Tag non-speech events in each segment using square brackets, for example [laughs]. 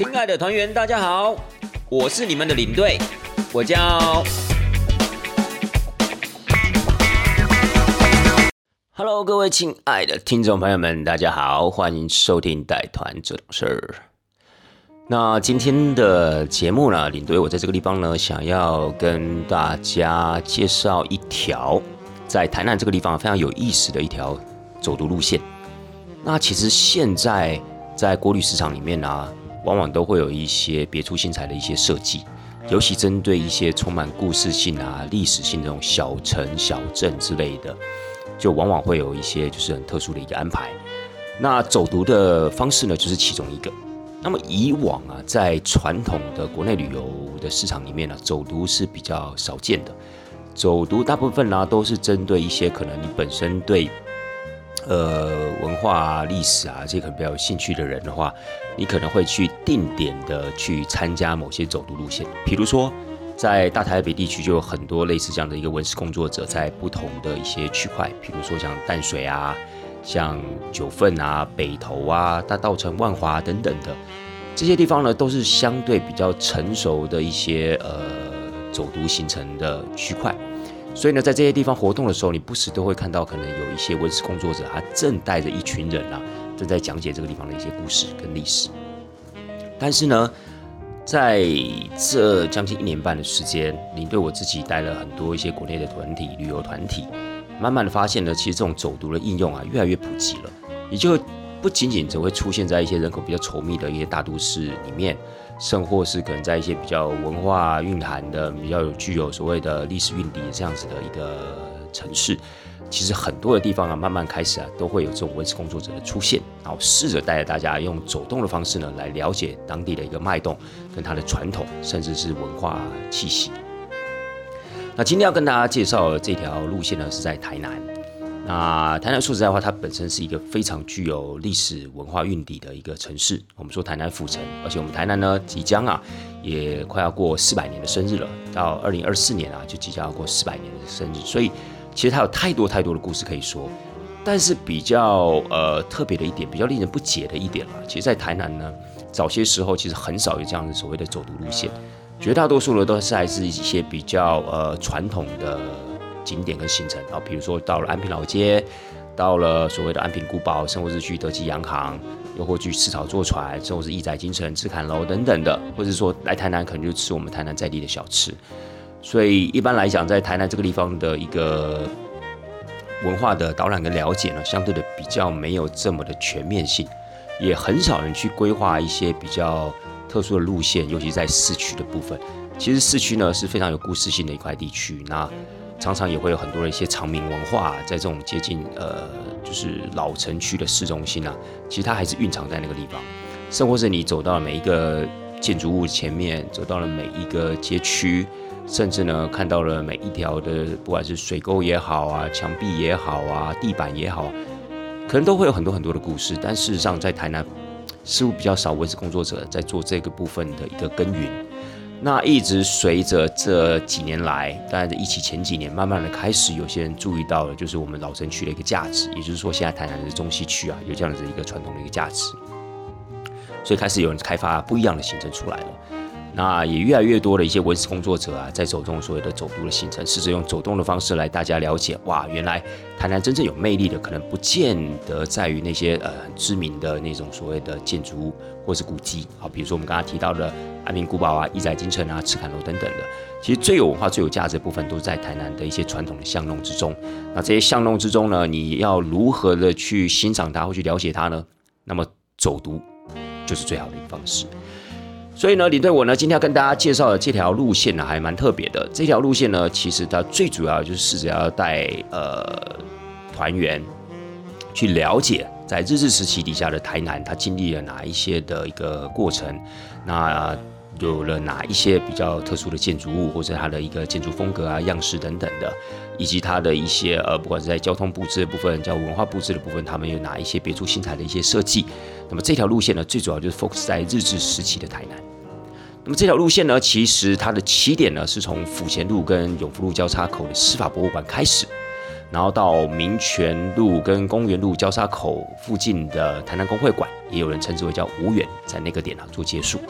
亲爱的团员，大家好，我是你们的领队，我叫。Hello，各位亲爱的听众朋友们，大家好，欢迎收听带团这种事儿。那今天的节目呢，领队我在这个地方呢，想要跟大家介绍一条在台南这个地方非常有意思的一条走读路线。那其实现在在国旅市场里面呢，往往都会有一些别出心裁的一些设计，尤其针对一些充满故事性啊、历史性这种小城小镇之类的，就往往会有一些就是很特殊的一个安排。那走读的方式呢，就是其中一个。那么以往啊，在传统的国内旅游的市场里面呢，走读是比较少见的。走读大部分呢，都是针对一些可能你本身对，呃，文化啊、历史啊这些可能比较有兴趣的人的话，你可能会去定点的去参加某些走读路线。比如说，在大台北地区就有很多类似这样的一个文史工作者，在不同的一些区块，比如说像淡水啊。像九份啊、北投啊、大稻城、万华等等的这些地方呢，都是相对比较成熟的一些呃走读形成的区块。所以呢，在这些地方活动的时候，你不时都会看到，可能有一些文史工作者，他正带着一群人啊，正在讲解这个地方的一些故事跟历史。但是呢，在这将近一年半的时间，领队我自己带了很多一些国内的团体、旅游团体。慢慢的发现呢，其实这种走读的应用啊，越来越普及了。也就不仅仅只会出现在一些人口比较稠密的一些大都市里面，甚或是可能在一些比较文化蕴含的、比较有具有所谓的历史蕴底这样子的一个城市，其实很多的地方啊，慢慢开始啊，都会有这种文史工作者的出现，然后试着带着大家用走动的方式呢，来了解当地的一个脉动跟它的传统，甚至是文化气息。那今天要跟大家介绍的这条路线呢，是在台南。那台南说实在话，它本身是一个非常具有历史文化蕴底的一个城市。我们说台南府城，而且我们台南呢，即将啊，也快要过四百年的生日了。到二零二四年啊，就即将要过四百年的生日。所以，其实它有太多太多的故事可以说。但是比较呃特别的一点，比较令人不解的一点了，其实，在台南呢，早些时候其实很少有这样的所谓的走读路线。绝大多数的都是还是一些比较呃传统的景点跟行程啊，比如说到了安平老街，到了所谓的安平古堡，生活日去德基洋行，又或去赤草坐船，甚至是义载京城、赤坎楼等等的，或者说来台南可能就吃我们台南在地的小吃。所以一般来讲，在台南这个地方的一个文化的导览跟了解呢，相对的比较没有这么的全面性，也很少人去规划一些比较。特殊的路线，尤其在市区的部分，其实市区呢是非常有故事性的一块地区。那常常也会有很多的一些长明文化，在这种接近呃就是老城区的市中心啊，其实它还是蕴藏在那个地方。甚或是你走到了每一个建筑物前面，走到了每一个街区，甚至呢看到了每一条的不管是水沟也好啊，墙壁也好啊，地板也好，可能都会有很多很多的故事。但事实上，在台南。似乎比较少文字工作者在做这个部分的一个耕耘，那一直随着这几年来，大家一起前几年，慢慢的开始有些人注意到了，就是我们老城区的一个价值，也就是说，现在台南的中西区啊，有这样子一个传统的一个价值，所以开始有人开发不一样的行程出来了。那也越来越多的一些文史工作者啊，在走动所谓的走读的行程，试着用走动的方式来大家了解，哇，原来台南真正有魅力的，可能不见得在于那些呃知名的那种所谓的建筑物或是古迹，好，比如说我们刚刚提到的安平古堡啊、义载金城啊、赤坎楼等等的，其实最有文化、最有价值的部分，都在台南的一些传统的巷弄之中。那这些巷弄之中呢，你要如何的去欣赏它或去了解它呢？那么走读就是最好的一个方式。所以呢，领队我呢，今天要跟大家介绍的这条路线呢，还蛮特别的。这条路线呢，其实它最主要就是试着要带呃团员去了解，在日治时期底下的台南，它经历了哪一些的一个过程，那有了哪一些比较特殊的建筑物，或者它的一个建筑风格啊、样式等等的，以及它的一些呃，不管是在交通布置的部分、叫文化布置的部分，他们有哪一些别出心裁的一些设计。那么这条路线呢，最主要就是 focus 在日治时期的台南。那么这条路线呢，其实它的起点呢是从府前路跟永福路交叉口的司法博物馆开始。然后到民权路跟公园路交叉口附近的台南工会馆，也有人称之为叫五远，在那个点啊做结束。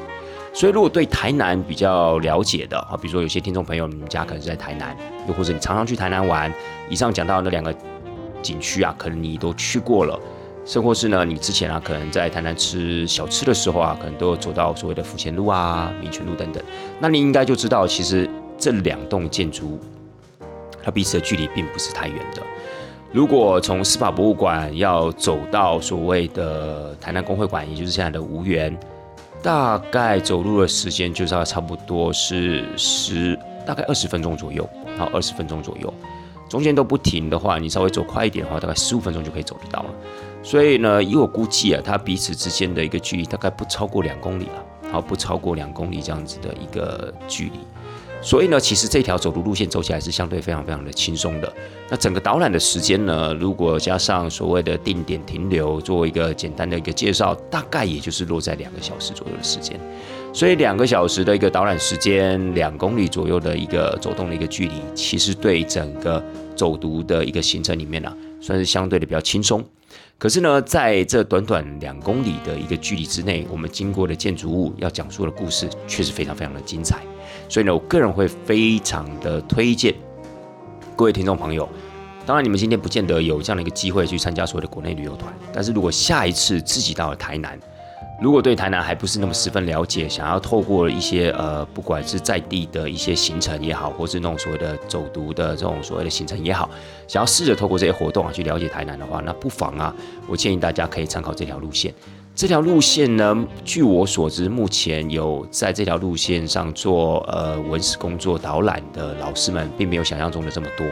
所以，如果对台南比较了解的啊，比如说有些听众朋友，你们家可能是在台南，又或者你常常去台南玩，以上讲到那两个景区啊，可能你都去过了，甚或是呢，你之前啊，可能在台南吃小吃的时候啊，可能都走到所谓的福前路啊、民权路等等，那你应该就知道，其实这两栋建筑它彼此的距离并不是太远的。如果从司法博物馆要走到所谓的台南工会馆，也就是现在的吴园。大概走路的时间就是要差不多是十，大概二十分钟左右，好，二十分钟左右，中间都不停的话，你稍微走快一点的话，大概十五分钟就可以走得到了。所以呢，以我估计啊，它彼此之间的一个距离大概不超过两公里了，好，不超过两公里这样子的一个距离。所以呢，其实这条走路路线走起来是相对非常非常的轻松的。那整个导览的时间呢，如果加上所谓的定点停留，做一个简单的一个介绍，大概也就是落在两个小时左右的时间。所以两个小时的一个导览时间，两公里左右的一个走动的一个距离，其实对整个走读的一个行程里面呢，算是相对的比较轻松。可是呢，在这短短两公里的一个距离之内，我们经过的建筑物要讲述的故事，却是非常非常的精彩。所以呢，我个人会非常的推荐各位听众朋友。当然，你们今天不见得有这样的一个机会去参加所谓的国内旅游团，但是如果下一次自己到了台南，如果对台南还不是那么十分了解，想要透过一些呃，不管是在地的一些行程也好，或是那种所谓的走读的这种所谓的行程也好，想要试着透过这些活动啊去了解台南的话，那不妨啊，我建议大家可以参考这条路线。这条路线呢，据我所知，目前有在这条路线上做呃文史工作导览的老师们，并没有想象中的这么多，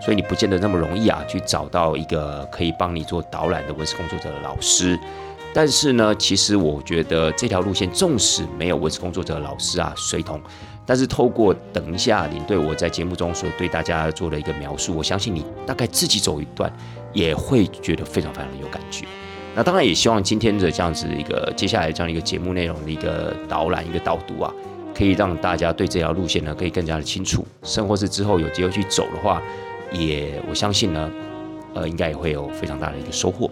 所以你不见得那么容易啊，去找到一个可以帮你做导览的文史工作者的老师。但是呢，其实我觉得这条路线纵使没有文史工作者老师啊随同，但是透过等一下你对我在节目中所对大家做的一个描述，我相信你大概自己走一段也会觉得非常非常的有感觉。那当然也希望今天的这样子一个接下来这样一个节目内容的一个导览一个导读啊，可以让大家对这条路线呢可以更加的清楚，甚或是之后有机会去走的话，也我相信呢，呃，应该也会有非常大的一个收获。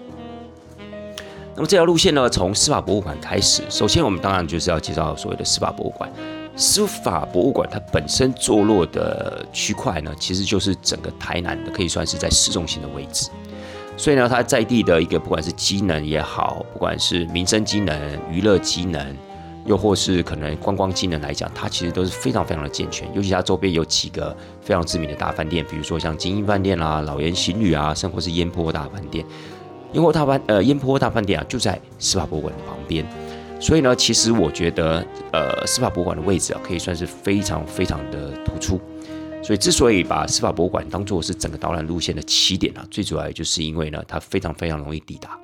那么这条路线呢，从司法博物馆开始。首先，我们当然就是要介绍所谓的司法博物馆。司法博物馆它本身坐落的区块呢，其实就是整个台南的，可以算是在市中心的位置。所以呢，它在地的一个不管是机能也好，不管是民生机能、娱乐机能，又或是可能观光机能来讲，它其实都是非常非常的健全。尤其它周边有几个非常知名的大饭店，比如说像金鹰饭店啦、老岩行旅啊，甚或是烟波大饭店。烟波大饭呃烟波大饭店啊，就在司法博物馆的旁边，所以呢，其实我觉得呃司法博物馆的位置啊，可以算是非常非常的突出。所以之所以把司法博物馆当做是整个导览路线的起点啊，最主要也就是因为呢，它非常非常容易抵达。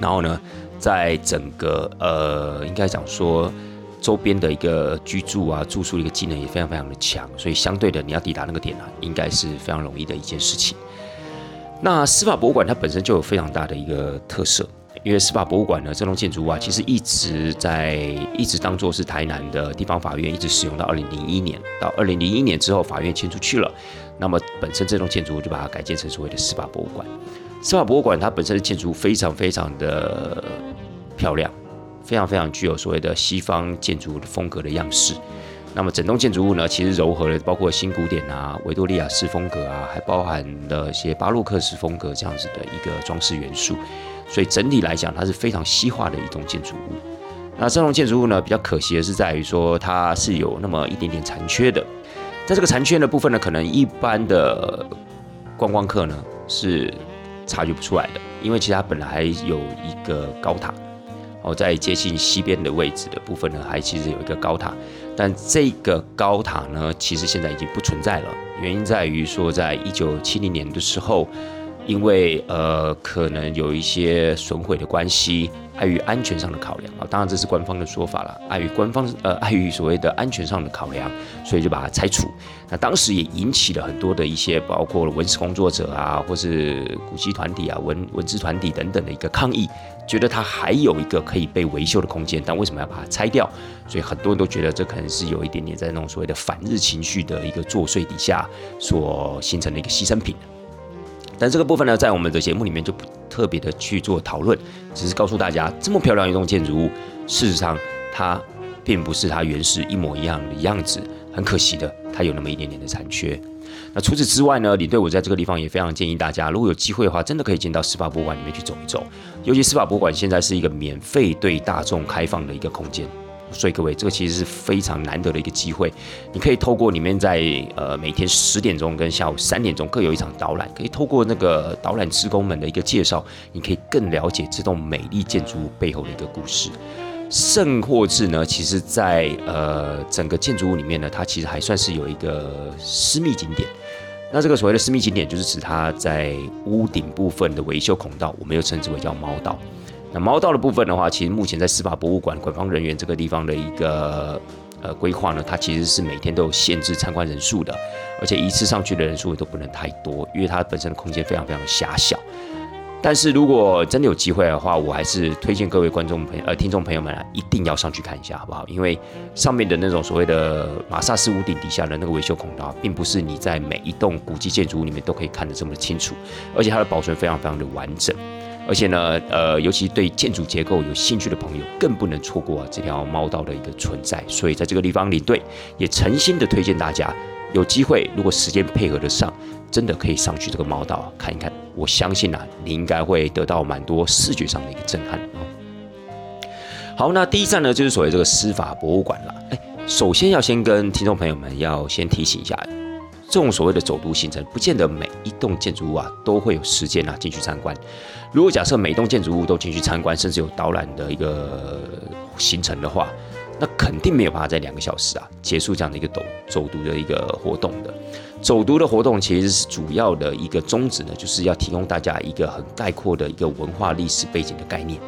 然后呢，在整个呃应该讲说周边的一个居住啊住宿的一个技能也非常非常的强，所以相对的你要抵达那个点啊，应该是非常容易的一件事情。那司法博物馆它本身就有非常大的一个特色，因为司法博物馆呢这栋建筑物啊，其实一直在一直当做是台南的地方法院一直使用到二零零一年，到二零零一年之后法院迁出去了，那么本身这栋建筑物就把它改建成所谓的司法博物馆。司法博物馆它本身的建筑非常非常的漂亮，非常非常具有所谓的西方建筑风格的样式。那么整栋建筑物呢，其实糅合了包括新古典啊、维多利亚式风格啊，还包含了一些巴洛克式风格这样子的一个装饰元素，所以整体来讲，它是非常西化的一栋建筑物。那这栋建筑物呢，比较可惜的是在于说，它是有那么一点点残缺的。在这个残缺的部分呢，可能一般的观光客呢是察觉不出来的，因为其实它本来有一个高塔。哦，在接近西边的位置的部分呢，还其实有一个高塔，但这个高塔呢，其实现在已经不存在了。原因在于说，在一九七零年的时候，因为呃可能有一些损毁的关系，碍于安全上的考量啊，当然这是官方的说法了，碍于官方呃 [laughs] 碍于所谓的安全上的考量，所以就把它拆除。那当时也引起了很多的一些，包括了文史工作者啊，或是古籍团体啊、文文字团体等等的一个抗议。觉得它还有一个可以被维修的空间，但为什么要把它拆掉？所以很多人都觉得这可能是有一点点在那种所谓的反日情绪的一个作祟底下所形成的一个牺牲品。但这个部分呢，在我们的节目里面就不特别的去做讨论，只是告诉大家，这么漂亮一栋建筑物，事实上它并不是它原始一模一样的样子，很可惜的，它有那么一点点的残缺。那除此之外呢，李队我在这个地方也非常建议大家，如果有机会的话，真的可以进到司法博物馆里面去走一走，尤其司法博物馆现在是一个免费对大众开放的一个空间。所以各位，这个其实是非常难得的一个机会。你可以透过里面在呃每天十点钟跟下午三点钟各有一场导览，可以透过那个导览职工们的一个介绍，你可以更了解这栋美丽建筑物背后的一个故事。圣霍治呢，其实在呃整个建筑物里面呢，它其实还算是有一个私密景点。那这个所谓的私密景点，就是指它在屋顶部分的维修孔道，我们又称之为叫猫道。那猫道的部分的话，其实目前在司法博物馆官方人员这个地方的一个呃规划呢，它其实是每天都有限制参观人数的，而且一次上去的人数也都不能太多，因为它本身的空间非常非常狭小。但是如果真的有机会的话，我还是推荐各位观众朋友呃听众朋友们啊，一定要上去看一下，好不好？因为上面的那种所谓的马萨斯屋顶底下的那个维修孔道，并不是你在每一栋古迹建筑物里面都可以看得这么的清楚，而且它的保存非常非常的完整。而且呢，呃，尤其对建筑结构有兴趣的朋友，更不能错过这条猫道的一个存在。所以在这个地方，领队也诚心的推荐大家，有机会如果时间配合得上，真的可以上去这个猫道看一看。我相信啊，你应该会得到蛮多视觉上的一个震撼啊。好，那第一站呢，就是所谓这个司法博物馆了。哎，首先要先跟听众朋友们要先提醒一下。这种所谓的走读行程，不见得每一栋建筑物啊都会有时间啊进去参观。如果假设每栋建筑物都进去参观，甚至有导览的一个行程的话，那肯定没有办法在两个小时啊结束这样的一个走走读的一个活动的。走读的活动其实是主要的一个宗旨呢，就是要提供大家一个很概括的一个文化历史背景的概念。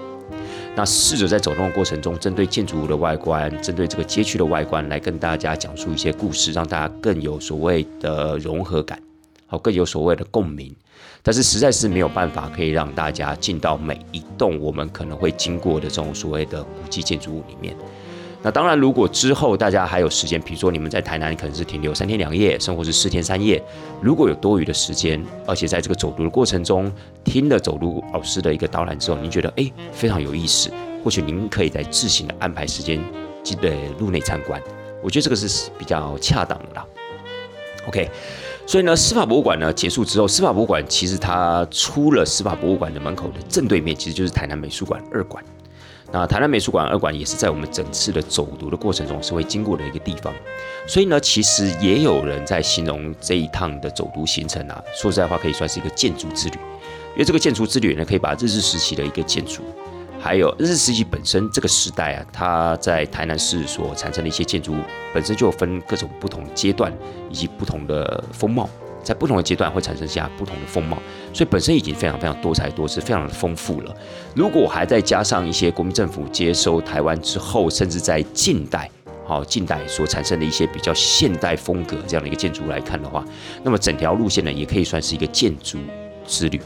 那试着在走动的过程中，针对建筑物的外观，针对这个街区的外观，来跟大家讲述一些故事，让大家更有所谓的融合感，好，更有所谓的共鸣。但是实在是没有办法可以让大家进到每一栋我们可能会经过的这种所谓的古迹建筑物里面。那当然，如果之后大家还有时间，比如说你们在台南可能是停留三天两夜，甚至是四天三夜，如果有多余的时间，而且在这个走读的过程中听了走路老师的一个导览之后，您觉得哎非常有意思，或许您可以在自行的安排时间记得入内参观，我觉得这个是比较恰当的啦。OK，所以呢，司法博物馆呢结束之后，司法博物馆其实它出了司法博物馆的门口的正对面，其实就是台南美术馆二馆。那台南美术馆二馆也是在我们整次的走读的过程中是会经过的一个地方，所以呢，其实也有人在形容这一趟的走读行程啊，说实在话可以算是一个建筑之旅，因为这个建筑之旅呢，可以把日治时期的一个建筑，还有日治时期本身这个时代啊，它在台南市所产生的一些建筑物，本身就分各种不同阶段以及不同的风貌。在不同的阶段会产生下不同的风貌，所以本身已经非常非常多彩多姿，非常的丰富了。如果还再加上一些国民政府接收台湾之后，甚至在近代，好近代所产生的一些比较现代风格这样的一个建筑来看的话，那么整条路线呢，也可以算是一个建筑之旅。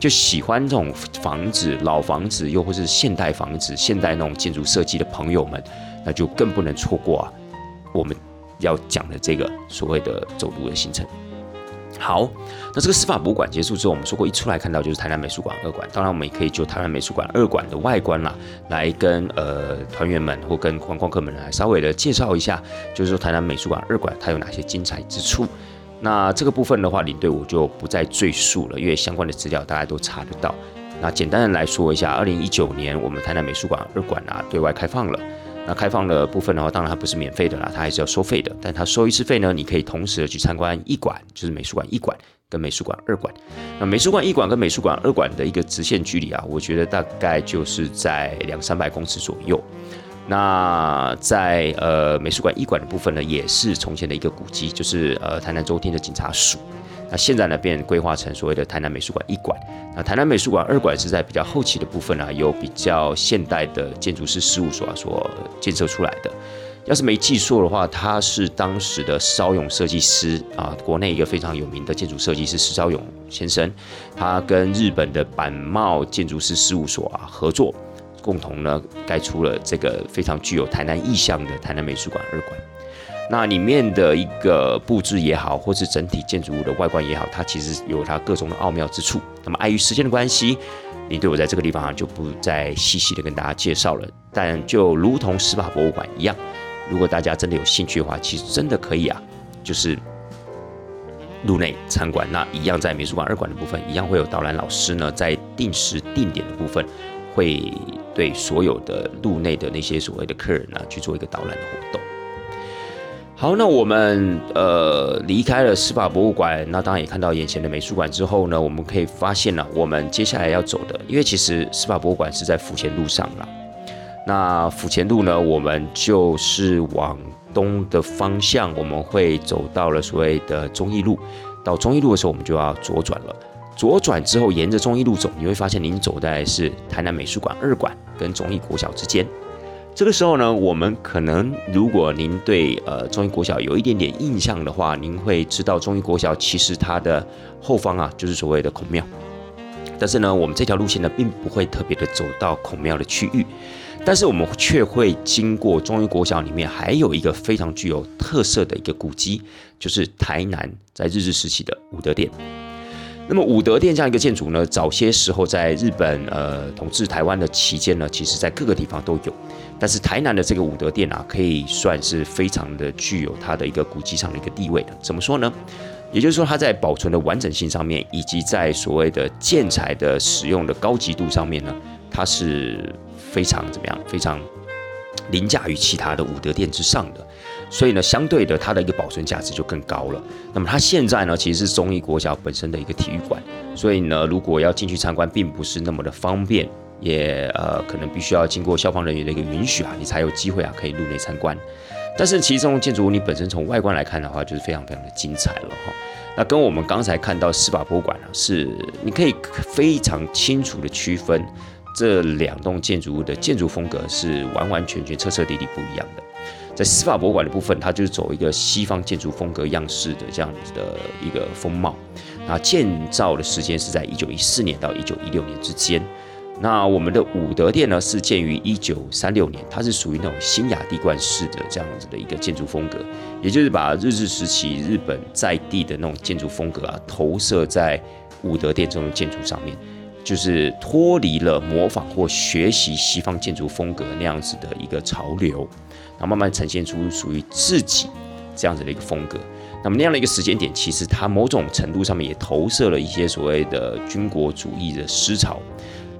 就喜欢这种房子、老房子，又或是现代房子、现代那种建筑设计的朋友们，那就更不能错过啊！我们要讲的这个所谓的走路的行程。好，那这个司法博物馆结束之后，我们说过一出来看到就是台南美术馆二馆。当然，我们也可以就台南美术馆二馆的外观啦，来跟呃团员们或跟观光客们来稍微的介绍一下，就是说台南美术馆二馆它有哪些精彩之处。那这个部分的话，领队我就不再赘述了，因为相关的资料大家都查得到。那简单的来说一下，二零一九年我们台南美术馆二馆啊对外开放了。那开放的部分的话，当然它不是免费的啦，它还是要收费的。但它收一次费呢，你可以同时的去参观一馆，就是美术馆一馆跟美术馆二馆。那美术馆一馆跟美术馆二馆的一个直线距离啊，我觉得大概就是在两三百公尺左右。那在呃美术馆一馆的部分呢，也是从前的一个古迹，就是呃台南州厅的警察署。那现在呢，变规划成所谓的台南美术馆一馆。那台南美术馆二馆是在比较后期的部分啊，有比较现代的建筑师事务所啊所建设出来的。要是没记错的话，他是当时的邵勇设计师啊，国内一个非常有名的建筑设计师施昭勇先生，他跟日本的板茂建筑师事务所啊合作，共同呢盖出了这个非常具有台南意象的台南美术馆二馆。那里面的一个布置也好，或是整体建筑物的外观也好，它其实有它各种的奥妙之处。那么碍于时间的关系，你对我在这个地方就不再细细的跟大家介绍了。但就如同司法博物馆一样，如果大家真的有兴趣的话，其实真的可以啊，就是入内参观。那一样在美术馆二馆的部分，一样会有导览老师呢，在定时定点的部分，会对所有的入内的那些所谓的客人呢，去做一个导览的活动。好，那我们呃离开了司法博物馆，那当然也看到眼前的美术馆之后呢，我们可以发现了，我们接下来要走的，因为其实司法博物馆是在府前路上了。那府前路呢，我们就是往东的方向，我们会走到了所谓的忠义路。到忠义路的时候，我们就要左转了。左转之后，沿着忠义路走，你会发现您走在是台南美术馆二馆跟忠义国小之间。这个时候呢，我们可能如果您对呃中医国小有一点点印象的话，您会知道中医国小其实它的后方啊就是所谓的孔庙。但是呢，我们这条路线呢并不会特别的走到孔庙的区域，但是我们却会经过中医国小里面还有一个非常具有特色的一个古迹，就是台南在日治时期的武德殿。那么武德殿这样一个建筑呢，早些时候在日本呃统治台湾的期间呢，其实在各个地方都有。但是台南的这个武德殿啊，可以算是非常的具有它的一个古迹上的一个地位的。怎么说呢？也就是说，它在保存的完整性上面，以及在所谓的建材的使用的高级度上面呢，它是非常怎么样？非常凌驾于其他的武德殿之上的。所以呢，相对的，它的一个保存价值就更高了。那么它现在呢，其实是中义国小本身的一个体育馆，所以呢，如果要进去参观，并不是那么的方便，也呃，可能必须要经过消防人员的一个允许啊，你才有机会啊，可以入内参观。但是其中建筑物你本身从外观来看的话，就是非常非常的精彩了哈。那跟我们刚才看到司法博物馆啊，是你可以非常清楚的区分这两栋建筑物的建筑风格是完完全全彻彻底底不一样的。在司法博物馆的部分，它就是走一个西方建筑风格样式的这样子的一个风貌。那建造的时间是在一九一四年到一九一六年之间。那我们的武德殿呢，是建于一九三六年，它是属于那种新雅地冠式的这样子的一个建筑风格，也就是把日治时期日本在地的那种建筑风格啊，投射在武德殿这种建筑上面，就是脱离了模仿或学习西方建筑风格那样子的一个潮流。然后慢慢呈现出属于自己这样子的一个风格。那么那样的一个时间点，其实它某种程度上面也投射了一些所谓的军国主义的思潮。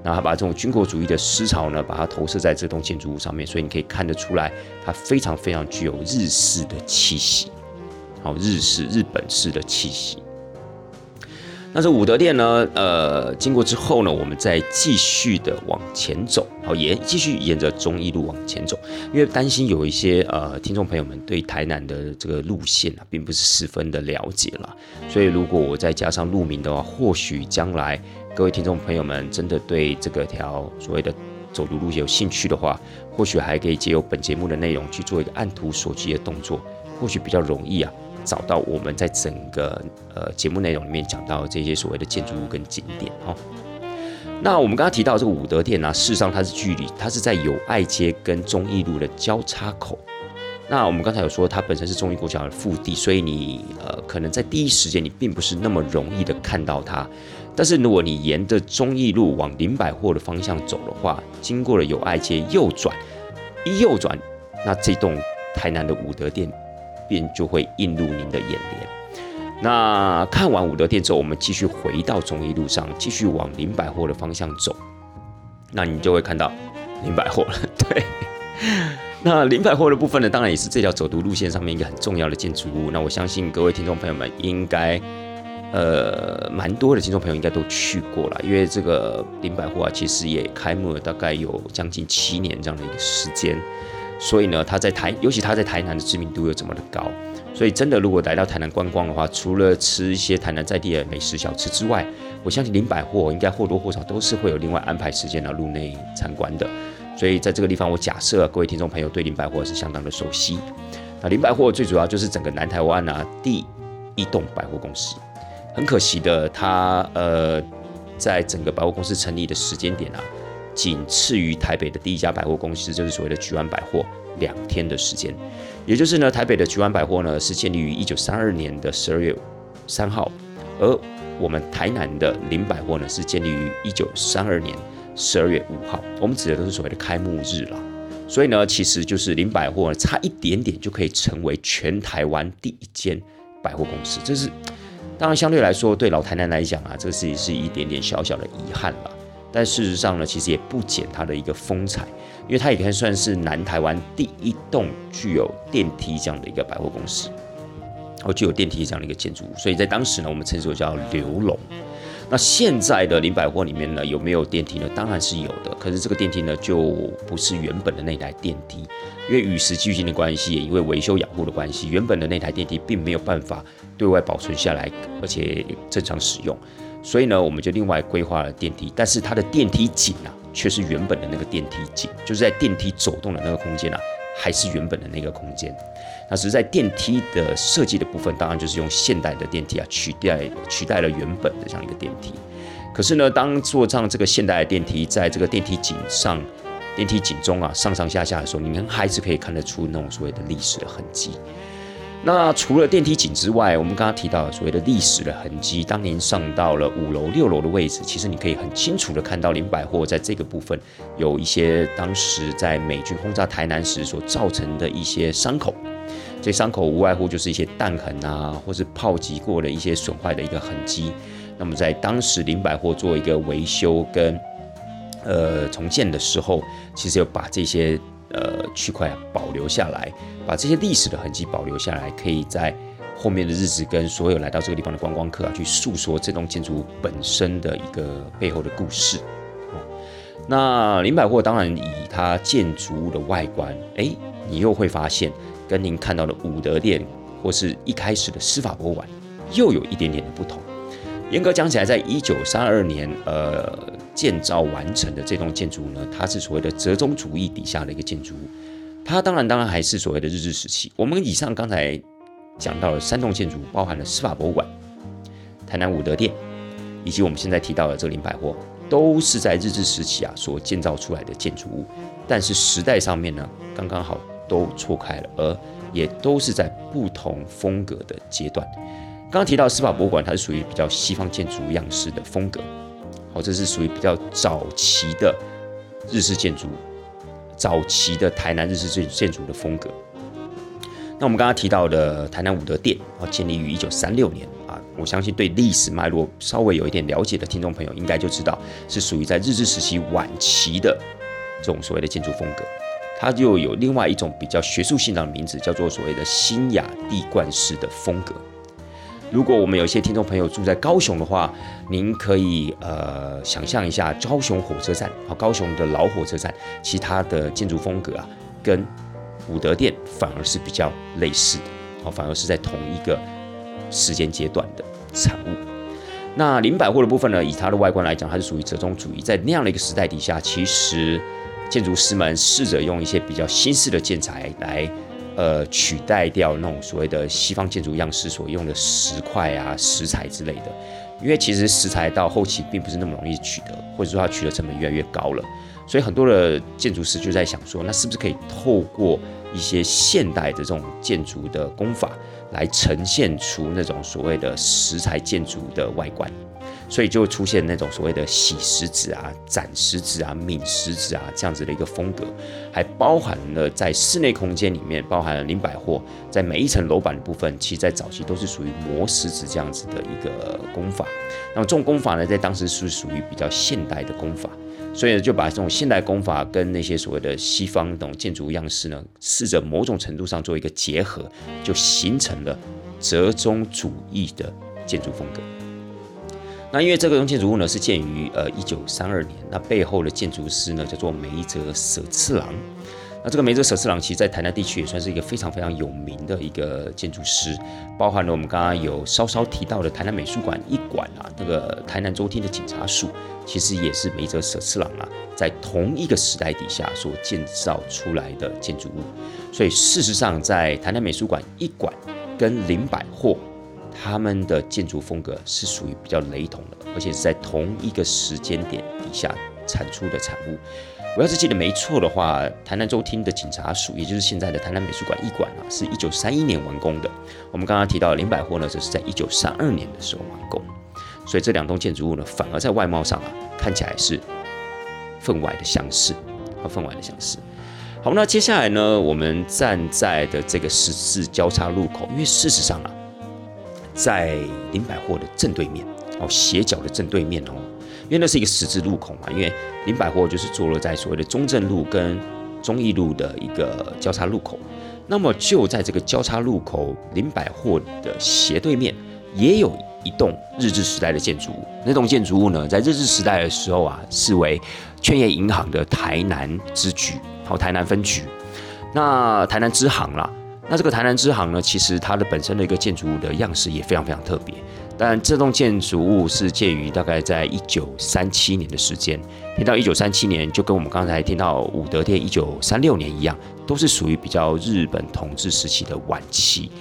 然后他把这种军国主义的思潮呢，把它投射在这栋建筑物上面，所以你可以看得出来，它非常非常具有日式的气息，好，日式日本式的气息。那这武德殿呢？呃，经过之后呢，我们再继续的往前走，好，沿继续沿着中义路往前走，因为担心有一些呃听众朋友们对台南的这个路线啊，并不是十分的了解了，所以如果我再加上路名的话，或许将来各位听众朋友们真的对这个条所谓的走读路线有兴趣的话，或许还可以借由本节目的内容去做一个按图索骥的动作，或许比较容易啊。找到我们在整个呃节目内容里面讲到这些所谓的建筑物跟景点哦。那我们刚刚提到这个武德殿呢，事实上它是距离它是在友爱街跟忠义路的交叉口。那我们刚才有说它本身是忠义国小的腹地，所以你呃可能在第一时间你并不是那么容易的看到它。但是如果你沿着忠义路往林百货的方向走的话，经过了友爱街右转，一右转，那这栋台南的武德殿。便就会映入您的眼帘。那看完武德殿之后，我们继续回到中义路上，继续往林百货的方向走。那你就会看到林百货了。对，那林百货的部分呢，当然也是这条走读路线上面一个很重要的建筑物。那我相信各位听众朋友们应该，呃，蛮多的听众朋友应该都去过了，因为这个林百货啊，其实也开幕了大概有将近七年这样的一个时间。所以呢，它在台，尤其他在台南的知名度又这么的高，所以真的如果来到台南观光的话，除了吃一些台南在地的美食小吃之外，我相信林百货应该或多或少都是会有另外安排时间来入内参观的。所以在这个地方，我假设各位听众朋友对林百货是相当的熟悉。那林百货最主要就是整个南台湾啊第一栋百货公司，很可惜的，它呃在整个百货公司成立的时间点啊。仅次于台北的第一家百货公司，就是所谓的菊湾百货，两天的时间。也就是呢，台北的菊湾百货呢是建立于一九三二年的十二月三号，而我们台南的林百货呢是建立于一九三二年十二月五号。我们指的都是所谓的开幕日了。所以呢，其实就是林百货差一点点就可以成为全台湾第一间百货公司。这是当然相对来说对老台南来讲啊，这个事情是一点点小小的遗憾了。但事实上呢，其实也不减它的一个风采，因为它也可以算是南台湾第一栋具有电梯这样的一个百货公司，或具有电梯这样的一个建筑物。所以在当时呢，我们称之为叫刘龙。那现在的林百货里面呢，有没有电梯呢？当然是有的，可是这个电梯呢，就不是原本的那台电梯，因为与时俱进的关系，也因为维修养护的关系，原本的那台电梯并没有办法对外保存下来，而且正常使用。所以呢，我们就另外规划了电梯，但是它的电梯井啊，却是原本的那个电梯井，就是在电梯走动的那个空间啊，还是原本的那个空间。那只是在电梯的设计的部分，当然就是用现代的电梯啊，取代取代了原本的这样一个电梯。可是呢，当坐上这个现代的电梯，在这个电梯井上、电梯井中啊，上上下下的时候，你们还是可以看得出那种所谓的历史的痕迹。那除了电梯井之外，我们刚刚提到所谓的历史的痕迹。当您上到了五楼、六楼的位置，其实你可以很清楚的看到林百货在这个部分有一些当时在美军轰炸台南时所造成的一些伤口。这伤口无外乎就是一些弹痕啊，或是炮击过的一些损坏的一个痕迹。那么在当时林百货做一个维修跟呃重建的时候，其实有把这些。呃，区块保留下来，把这些历史的痕迹保留下来，可以在后面的日子跟所有来到这个地方的观光客啊，去诉说这栋建筑物本身的一个背后的故事。哦，那林百货当然以它建筑物的外观，哎，你又会发现跟您看到的武德殿或是一开始的司法博物馆又有一点点的不同。严格讲起来，在一九三二年，呃。建造完成的这栋建筑物呢，它是所谓的折中主义底下的一个建筑物。它当然当然还是所谓的日治时期。我们以上刚才讲到了三栋建筑，包含了司法博物馆、台南武德殿，以及我们现在提到的这林百货，都是在日治时期啊所建造出来的建筑物。但是时代上面呢，刚刚好都错开了，而也都是在不同风格的阶段。刚刚提到司法博物馆，它是属于比较西方建筑样式的风格。哦，这是属于比较早期的日式建筑，早期的台南日式建筑的风格。那我们刚刚提到的台南武德殿，哦，建立于一九三六年啊，我相信对历史脉络稍微有一点了解的听众朋友，应该就知道是属于在日治时期晚期的这种所谓的建筑风格。它就有另外一种比较学术性的名字，叫做所谓的新雅地冠式的风格。如果我们有一些听众朋友住在高雄的话，您可以呃想象一下高雄火车站啊，高雄的老火车站，其他的建筑风格啊，跟武德殿反而是比较类似的，哦，反而是在同一个时间阶段的产物。那林百货的部分呢，以它的外观来讲，它是属于折中主义，在那样的一个时代底下，其实建筑师们试着用一些比较新式的建材来。呃，取代掉那种所谓的西方建筑样式所用的石块啊、石材之类的，因为其实石材到后期并不是那么容易取得，或者说它取得成本越来越高了，所以很多的建筑师就在想说，那是不是可以透过一些现代的这种建筑的工法，来呈现出那种所谓的石材建筑的外观？所以就出现那种所谓的洗石子啊、斩石子啊、抿石子啊这样子的一个风格，还包含了在室内空间里面，包含了林百货在每一层楼板的部分，其实在早期都是属于磨石子这样子的一个工法。那么这种工法呢，在当时是属于比较现代的工法，所以就把这种现代工法跟那些所谓的西方那种建筑样式呢，试着某种程度上做一个结合，就形成了折中主义的建筑风格。那因为这个建筑物呢是建于呃一九三二年，那背后的建筑师呢叫做梅泽舍次郎。那这个梅泽舍次郎其实在台南地区也算是一个非常非常有名的一个建筑师，包含了我们刚刚有稍稍提到的台南美术馆一馆啊，那个台南州厅的警察署，其实也是梅泽舍次郎啊在同一个时代底下所建造出来的建筑物。所以事实上，在台南美术馆一馆跟林百货。他们的建筑风格是属于比较雷同的，而且是在同一个时间点底下产出的产物。我要是记得没错的话，台南州厅的警察署，也就是现在的台南美术馆艺馆啊，是一九三一年完工的。我们刚刚提到林百货呢，则是在一九三二年的时候完工。所以这两栋建筑物呢，反而在外貌上啊，看起来是分外的相似，和分外的相似。好，那接下来呢，我们站在的这个十字交叉路口，因为事实上啊，在林百货的正对面，哦，斜角的正对面哦。因为那是一个十字路口嘛，因为林百货就是坐落在所谓的中正路跟忠义路的一个交叉路口，那么就在这个交叉路口，林百货的斜对面也有一栋日治时代的建筑物。那栋建筑物呢，在日治时代的时候啊，视为劝业银行的台南支局，好，台南分局。那台南支行啦，那这个台南支行呢，其实它的本身的一个建筑物的样式也非常非常特别。但这栋建筑物是介于大概在一九三七年的时间，听到一九三七年，就跟我们刚才听到武德殿一九三六年一样，都是属于比较日本统治时期的晚期。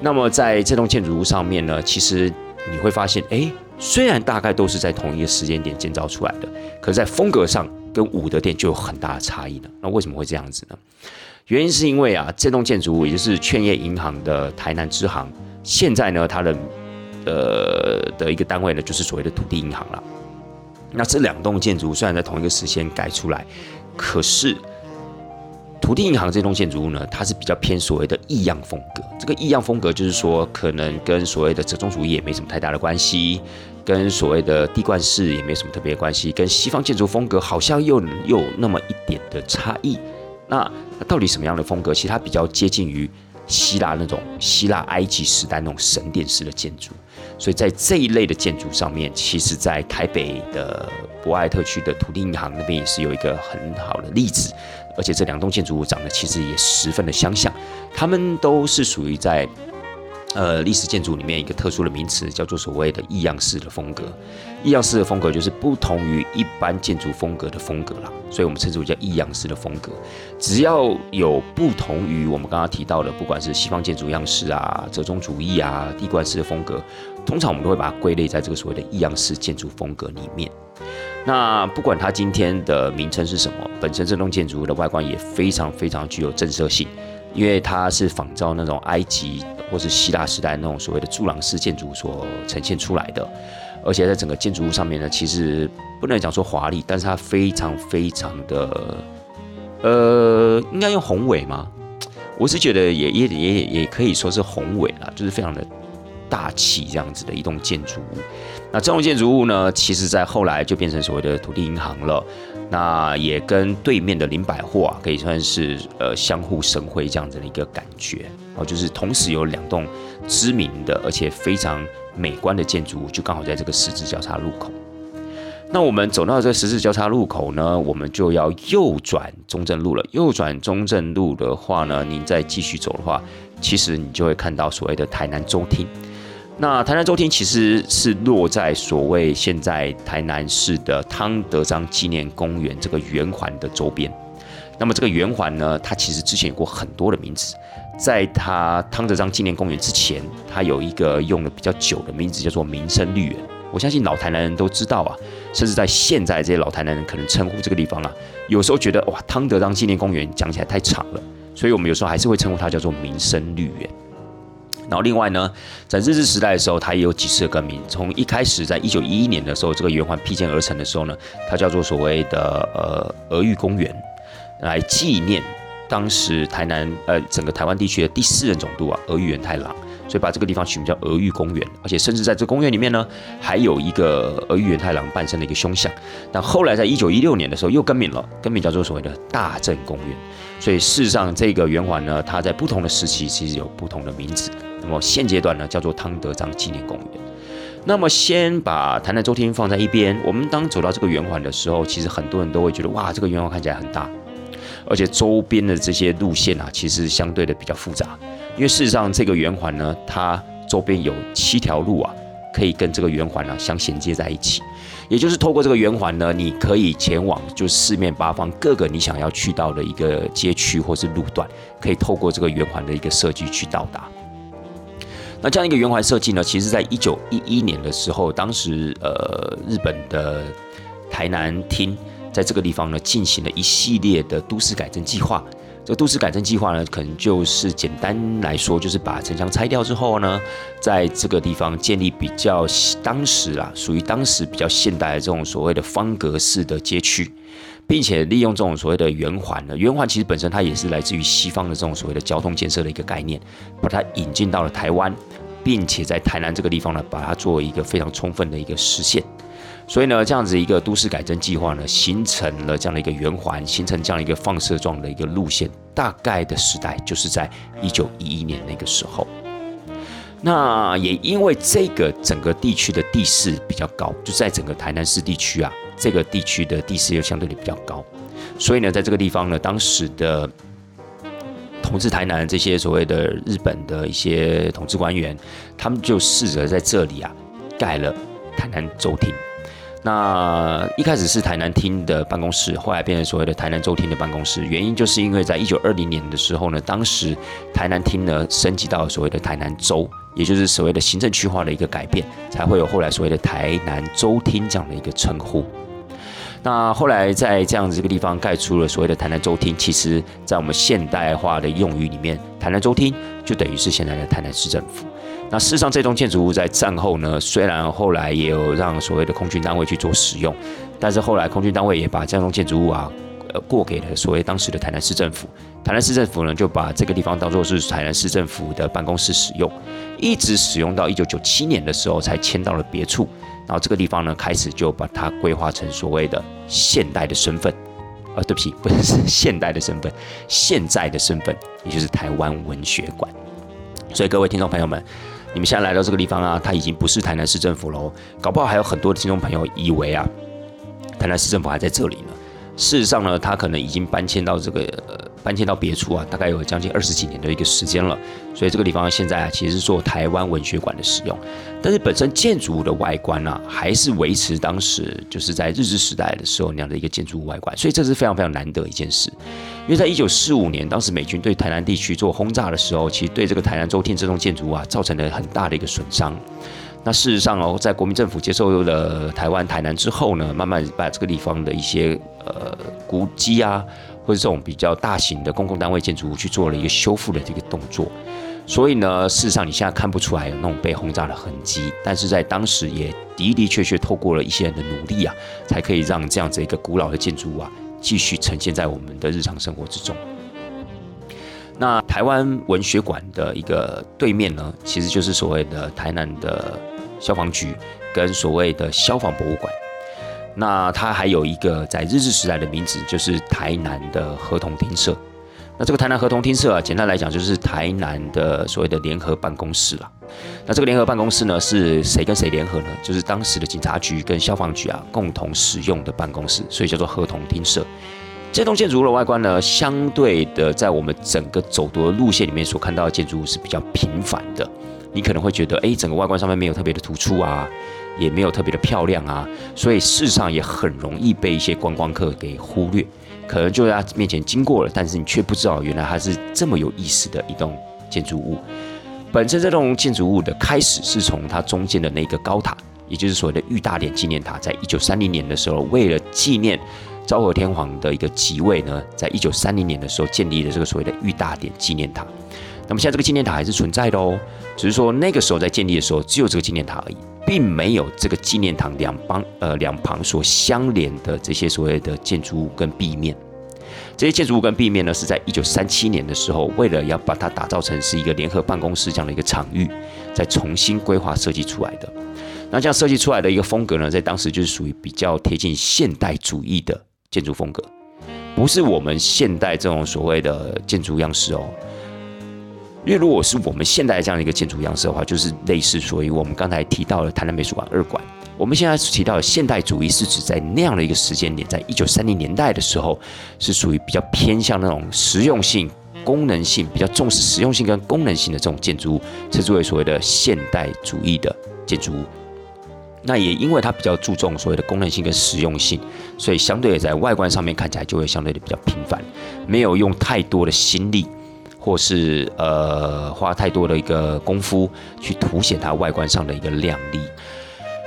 那么在这栋建筑物上面呢，其实你会发现，哎，虽然大概都是在同一个时间点建造出来的，可是在风格上跟武德殿就有很大的差异呢。那为什么会这样子呢？原因是因为啊，这栋建筑物也就是劝业银行的台南支行，现在呢它的。呃的一个单位呢，就是所谓的土地银行了。那这两栋建筑虽然在同一个时间改出来，可是土地银行这栋建筑物呢，它是比较偏所谓的异样风格。这个异样风格就是说，可能跟所谓的折中主义也没什么太大的关系，跟所谓的地冠式也没什么特别关系，跟西方建筑风格好像又又那么一点的差异。那到底什么样的风格？其实它比较接近于希腊那种希腊埃及时代那种神殿式的建筑。所以在这一类的建筑上面，其实，在台北的博爱特区的土地银行那边也是有一个很好的例子，而且这两栋建筑物长得其实也十分的相像，它们都是属于在。呃，历史建筑里面一个特殊的名词叫做所谓的异样式的风格。异样式的风格就是不同于一般建筑风格的风格啦，所以我们称之为叫异样式的风格。只要有不同于我们刚刚提到的，不管是西方建筑样式啊、折中主义啊、地冠式的风格，通常我们都会把它归类在这个所谓的异样式建筑风格里面。那不管它今天的名称是什么，本身这栋建筑的外观也非常非常具有震慑性，因为它是仿照那种埃及。或是希腊时代那种所谓的柱廊式建筑所呈现出来的，而且在整个建筑物上面呢，其实不能讲说华丽，但是它非常非常的，呃，应该用宏伟吗？我是觉得也也也也可以说是宏伟啦，就是非常的大气这样子的一栋建筑物。那这栋建筑物呢，其实在后来就变成所谓的土地银行了。那也跟对面的林百货啊，可以算是呃相互生辉这样子的一个感觉哦，就是同时有两栋知名的而且非常美观的建筑物，就刚好在这个十字交叉路口。那我们走到这十字交叉路口呢，我们就要右转中正路了。右转中正路的话呢，您再继续走的话，其实你就会看到所谓的台南州厅。那台南州厅其实是落在所谓现在台南市的汤德章纪念公园这个圆环的周边。那么这个圆环呢，它其实之前有过很多的名字，在它汤德章纪念公园之前，它有一个用的比较久的名字叫做民生绿园。我相信老台南人都知道啊，甚至在现在这些老台南人可能称呼这个地方啊，有时候觉得哇，汤德章纪念公园讲起来太长了，所以我们有时候还是会称呼它叫做民生绿园。然后另外呢，在日治时代的时候，它也有几次更名。从一开始，在一九一一年的时候，这个圆环辟建而成的时候呢，它叫做所谓的呃俄玉公园，来纪念当时台南呃整个台湾地区的第四任总督啊俄玉元太郎，所以把这个地方取名叫俄玉公园。而且甚至在这公园里面呢，还有一个俄玉元太郎半生的一个胸像。但后来在一九一六年的时候又更名了，更名叫做所谓的大正公园。所以事实上，这个圆环呢，它在不同的时期其实有不同的名字。那么现阶段呢，叫做汤德章纪念公园。那么先把台南周天放在一边。我们当走到这个圆环的时候，其实很多人都会觉得，哇，这个圆环看起来很大，而且周边的这些路线啊，其实相对的比较复杂。因为事实上，这个圆环呢，它周边有七条路啊，可以跟这个圆环呢相衔接在一起。也就是透过这个圆环呢，你可以前往就四面八方各个你想要去到的一个街区或是路段，可以透过这个圆环的一个设计去到达。那这样一个圆环设计呢，其实在一九一一年的时候，当时呃日本的台南厅在这个地方呢进行了一系列的都市改正计划。这个都市改正计划呢，可能就是简单来说，就是把城墙拆掉之后呢，在这个地方建立比较当时啊，属于当时比较现代的这种所谓的方格式的街区，并且利用这种所谓的圆环呢，圆环其实本身它也是来自于西方的这种所谓的交通建设的一个概念，把它引进到了台湾，并且在台南这个地方呢，把它作为一个非常充分的一个实现。所以呢，这样子一个都市改正计划呢，形成了这样的一个圆环，形成这样一个放射状的一个路线。大概的时代就是在一九一一年那个时候。那也因为这个整个地区的地势比较高，就在整个台南市地区啊，这个地区的地势又相对的比较高，所以呢，在这个地方呢，当时的统治台南这些所谓的日本的一些统治官员，他们就试着在这里啊盖了台南州厅。那一开始是台南厅的办公室，后来变成所谓的台南州厅的办公室。原因就是因为在一九二零年的时候呢，当时台南厅呢升级到所谓的台南州，也就是所谓的行政区划的一个改变，才会有后来所谓的台南州厅这样的一个称呼。那后来在这样子一个地方盖出了所谓的台南州厅，其实在我们现代化的用语里面，台南州厅就等于是现在的台南市政府。那事实上，这栋建筑物在战后呢，虽然后来也有让所谓的空军单位去做使用，但是后来空军单位也把这栋建筑物啊，呃，过给了所谓当时的台南市政府。台南市政府呢，就把这个地方当做是台南市政府的办公室使用，一直使用到一九九七年的时候才迁到了别处。然后这个地方呢，开始就把它规划成所谓的现代的身份，呃，对不起，不是 [laughs] 现代的身份，现在的身份，也就是台湾文学馆。所以各位听众朋友们。你们现在来到这个地方啊，它已经不是台南市政府喽。搞不好还有很多的听众朋友以为啊，台南市政府还在这里呢。事实上呢，它可能已经搬迁到这个搬迁到别处啊，大概有将近二十几年的一个时间了。所以这个地方现在啊，其实是做台湾文学馆的使用，但是本身建筑物的外观呢，还是维持当时就是在日治时代的时候那样的一个建筑物外观。所以这是非常非常难得一件事。因为在一九四五年，当时美军对台南地区做轰炸的时候，其实对这个台南州厅这栋建筑物啊，造成了很大的一个损伤。那事实上哦，在国民政府接受了台湾台南之后呢，慢慢把这个地方的一些呃古迹啊，或者这种比较大型的公共单位建筑物去做了一个修复的这个动作。所以呢，事实上你现在看不出来有那种被轰炸的痕迹，但是在当时也的的确确透过了一些人的努力啊，才可以让这样子一个古老的建筑物啊。继续呈现在我们的日常生活之中。那台湾文学馆的一个对面呢，其实就是所谓的台南的消防局跟所谓的消防博物馆。那它还有一个在日治时代的名字，就是台南的合同厅舍。那这个台南合同厅舍啊，简单来讲就是台南的所谓的联合办公室了。那这个联合办公室呢，是谁跟谁联合呢？就是当时的警察局跟消防局啊共同使用的办公室，所以叫做合同厅舍。这栋建筑物的外观呢，相对的在我们整个走读的路线里面所看到的建筑物是比较平凡的。你可能会觉得，哎，整个外观上面没有特别的突出啊，也没有特别的漂亮啊，所以事实上也很容易被一些观光客给忽略。可能就在他面前经过了，但是你却不知道，原来它是这么有意思的一栋建筑物。本身这栋建筑物的开始是从它中间的那个高塔，也就是所谓的玉大典纪念塔，在一九三零年的时候，为了纪念昭和天皇的一个即位呢，在一九三零年的时候建立了这个所谓的玉大典纪念塔。那么现在这个纪念塔还是存在的哦，只是说那个时候在建立的时候只有这个纪念塔而已，并没有这个纪念塔两帮呃两旁所相连的这些所谓的建筑物跟壁面。这些建筑物跟壁面呢，是在一九三七年的时候，为了要把它打造成是一个联合办公室这样的一个场域，再重新规划设计出来的。那这样设计出来的一个风格呢，在当时就是属于比较贴近现代主义的建筑风格，不是我们现代这种所谓的建筑样式哦。因为如果是我们现代这样的一个建筑样式的话，就是类似，所以我们刚才提到了台南美术馆二馆。我们现在提到的现代主义，是指在那样的一个时间点，在一九三零年代的时候，是属于比较偏向那种实用性、功能性，比较重视实用性跟功能性的这种建筑物，称之为所谓的现代主义的建筑物。那也因为它比较注重所谓的功能性跟实用性，所以相对在外观上面看起来就会相对的比较平凡，没有用太多的心力，或是呃花太多的一个功夫去凸显它外观上的一个亮丽。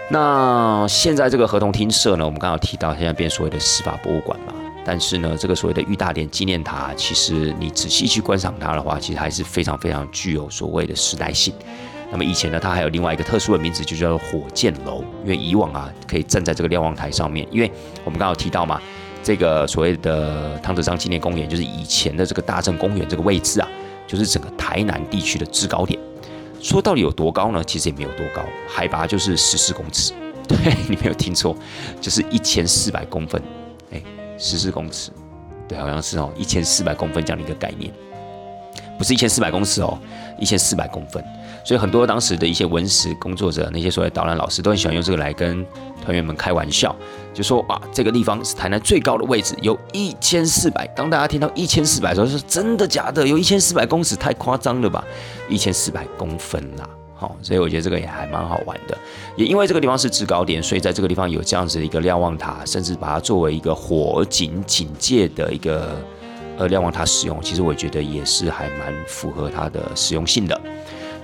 那现在这个合同厅舍呢，我们刚刚提到，现在变所谓的司法博物馆嘛。但是呢，这个所谓的玉大典纪念塔，其实你仔细去观赏它的话，其实还是非常非常具有所谓的时代性。那么以前呢，它还有另外一个特殊的名字，就叫做火箭楼，因为以往啊，可以站在这个瞭望台上面。因为我们刚刚提到嘛，这个所谓的汤德章纪念公园，就是以前的这个大正公园这个位置啊，就是整个台南地区的制高点。说到底有多高呢？其实也没有多高，海拔就是十四公尺。[laughs] 对你没有听错，就是一千四百公分。哎，十四公尺，对，好像是哦，一千四百公分这样的一个概念，不是一千四百公尺哦，一千四百公分。所以很多当时的一些文史工作者，那些所谓导览老师，都很喜欢用这个来跟团员们开玩笑，就说啊，这个地方是台南最高的位置，有一千四百。当大家听到一千四百的时候，是真的假的？有一千四百公尺，太夸张了吧？一千四百公分啦，好，所以我觉得这个也还蛮好玩的。也因为这个地方是制高点，所以在这个地方有这样子的一个瞭望塔，甚至把它作为一个火警警戒的一个呃瞭望塔使用，其实我觉得也是还蛮符合它的实用性的。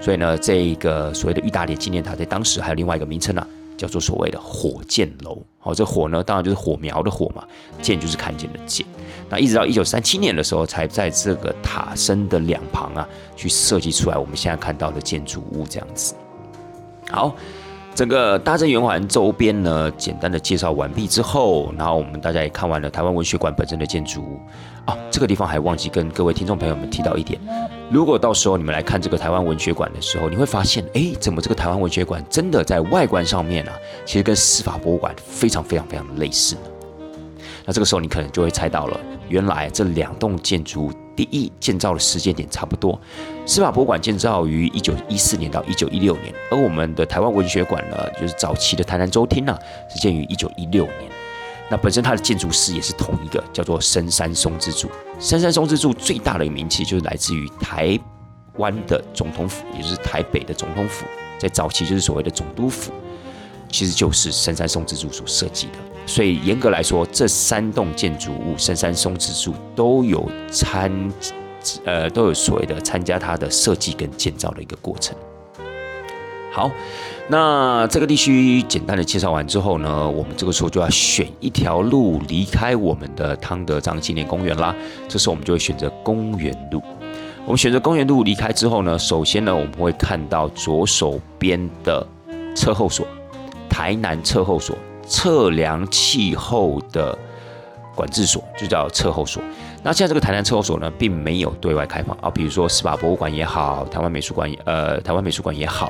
所以呢，这一个所谓的意大利纪念塔，在当时还有另外一个名称呢，叫做所谓的火箭楼。好，这火呢，当然就是火苗的火嘛，箭就是看见的箭。那一直到一九三七年的时候，才在这个塔身的两旁啊，去设计出来我们现在看到的建筑物这样子。好。整个大正圆环周边呢，简单的介绍完毕之后，然后我们大家也看完了台湾文学馆本身的建筑物啊。这个地方还忘记跟各位听众朋友们提到一点：如果到时候你们来看这个台湾文学馆的时候，你会发现，哎，怎么这个台湾文学馆真的在外观上面啊，其实跟司法博物馆非常非常非常的类似呢？那这个时候你可能就会猜到了，原来这两栋建筑。第一建造的时间点差不多，司法博物馆建造于一九一四年到一九一六年，而我们的台湾文学馆呢，就是早期的台南州厅啊，是建于一九一六年。那本身它的建筑师也是同一个，叫做深山松之助。深山松之助最大的名气就是来自于台湾的总统府，也就是台北的总统府，在早期就是所谓的总督府，其实就是深山松之助所设计的。所以严格来说，这三栋建筑物深山松之助都有参，呃，都有所谓的参加它的设计跟建造的一个过程。好，那这个地区简单的介绍完之后呢，我们这个时候就要选一条路离开我们的汤德章纪念公园啦。这时候我们就会选择公园路。我们选择公园路离开之后呢，首先呢，我们会看到左手边的车后所，台南车后所。测量气候的管制所就叫测候所。那现在这个台南测候所呢，并没有对外开放啊。比如说司法博物馆也好，台湾美术馆也呃，台湾美术馆也好。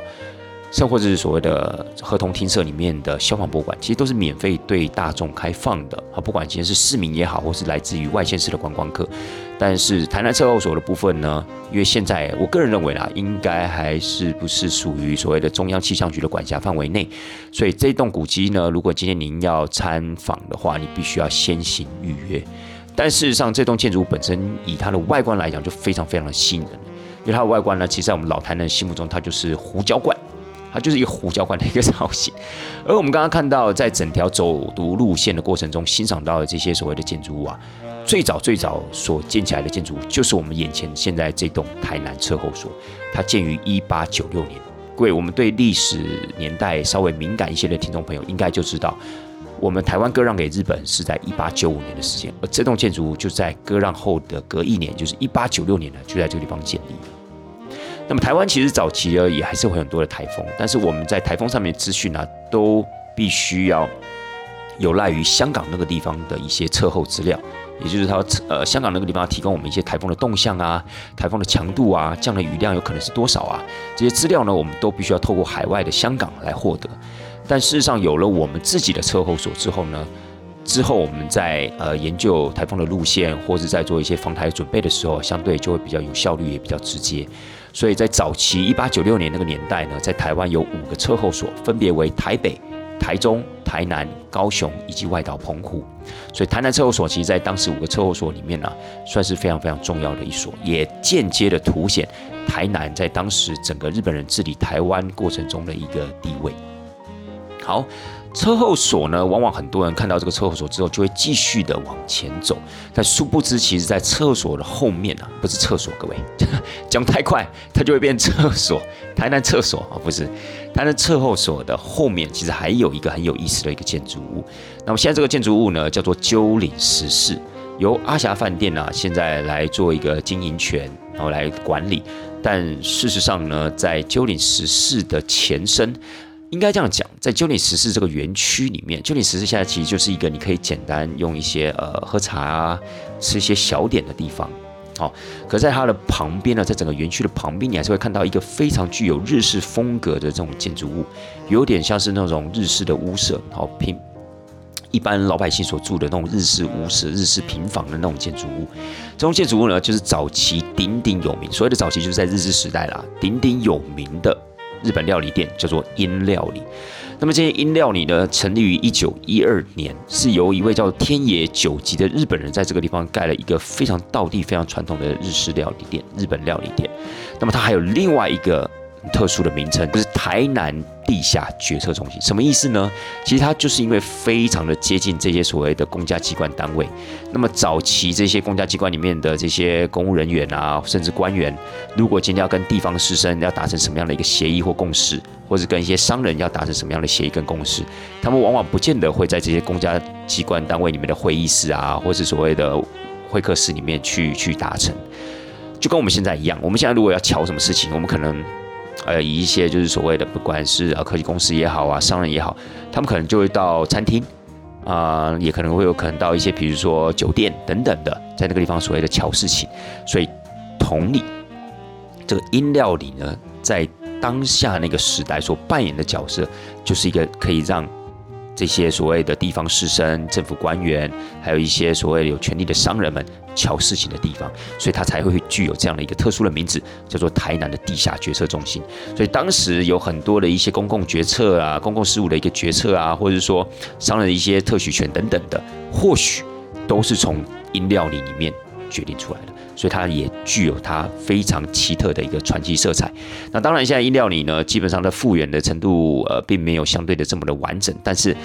甚或者是所谓的合同厅舍里面的消防博物馆，其实都是免费对大众开放的啊。不管今天是市民也好，或是来自于外县市的观光客。但是台南测候所的部分呢，因为现在我个人认为啦，应该还是不是属于所谓的中央气象局的管辖范围内，所以这栋古迹呢，如果今天您要参访的话，你必须要先行预约。但事实上，这栋建筑本身以它的外观来讲，就非常非常的吸引人，因为它的外观呢，其实在我们老台南心目中，它就是胡椒罐。它就是一个胡椒罐的一个造型，而我们刚刚看到，在整条走读路线的过程中，欣赏到的这些所谓的建筑物啊，最早最早所建起来的建筑物，就是我们眼前现在这栋台南车后所，它建于一八九六年。各位，我们对历史年代稍微敏感一些的听众朋友，应该就知道，我们台湾割让给日本是在一八九五年的时间，而这栋建筑物就在割让后的隔一年，就是一八九六年呢，就在这个地方建立。那么台湾其实早期呢也还是会很多的台风，但是我们在台风上面资讯呢，都必须要有赖于香港那个地方的一些测候资料，也就是它呃香港那个地方提供我们一些台风的动向啊、台风的强度啊、降的雨量有可能是多少啊，这些资料呢，我们都必须要透过海外的香港来获得。但事实上有了我们自己的测候所之后呢，之后我们在呃研究台风的路线或是在做一些防台准备的时候，相对就会比较有效率，也比较直接。所以在早期一八九六年那个年代呢，在台湾有五个车后所，分别为台北、台中、台南、高雄以及外岛澎湖。所以台南车后所其实，在当时五个车后所里面呢，算是非常非常重要的一所，也间接的凸显台南在当时整个日本人治理台湾过程中的一个地位。好，车后锁呢，往往很多人看到这个车后锁之后，就会继续的往前走，但殊不知，其实在厕所的后面啊，不是厕所，各位 [laughs] 讲太快，它就会变厕所。台南厕所啊，不是台南侧后所的后面，其实还有一个很有意思的一个建筑物。那么现在这个建筑物呢，叫做鸠岭十四，由阿霞饭店啊，现在来做一个经营权，然后来管理。但事实上呢，在鸠岭十四的前身。应该这样讲，在九点十四这个园区里面，九点十四现在其实就是一个你可以简单用一些呃喝茶啊、吃一些小点的地方。好，可在它的旁边呢，在整个园区的旁边，你还是会看到一个非常具有日式风格的这种建筑物，有点像是那种日式的屋舍，好平一般老百姓所住的那种日式屋舍、日式平房的那种建筑物。这种建筑物呢，就是早期鼎鼎有名，所谓的早期就是在日治时代啦，鼎鼎有名的。日本料理店叫做英料理，那么这些英料理呢，成立于一九一二年，是由一位叫天野久吉的日本人在这个地方盖了一个非常道地、非常传统的日式料理店——日本料理店。那么它还有另外一个。特殊的名称就是台南地下决策中心，什么意思呢？其实它就是因为非常的接近这些所谓的公家机关单位。那么早期这些公家机关里面的这些公务人员啊，甚至官员，如果今天要跟地方士绅要达成什么样的一个协议或共识，或是跟一些商人要达成什么样的协议跟共识，他们往往不见得会在这些公家机关单位里面的会议室啊，或是所谓的会客室里面去去达成。就跟我们现在一样，我们现在如果要瞧什么事情，我们可能。呃，以一些就是所谓的，不管是啊科技公司也好啊，商人也好，他们可能就会到餐厅啊，也可能会有可能到一些，比如说酒店等等的，在那个地方所谓的巧事情。所以，同理，这个音料理呢，在当下那个时代所扮演的角色，就是一个可以让。这些所谓的地方士绅、政府官员，还有一些所谓有权力的商人们瞧事情的地方，所以它才会具有这样的一个特殊的名字，叫做台南的地下决策中心。所以当时有很多的一些公共决策啊、公共事务的一个决策啊，或者是说商人的一些特许权等等的，或许都是从饮料里里面决定出来的。所以它也具有它非常奇特的一个传奇色彩。那当然，现在音料里呢，基本上的复原的程度，呃，并没有相对的这么的完整。但是，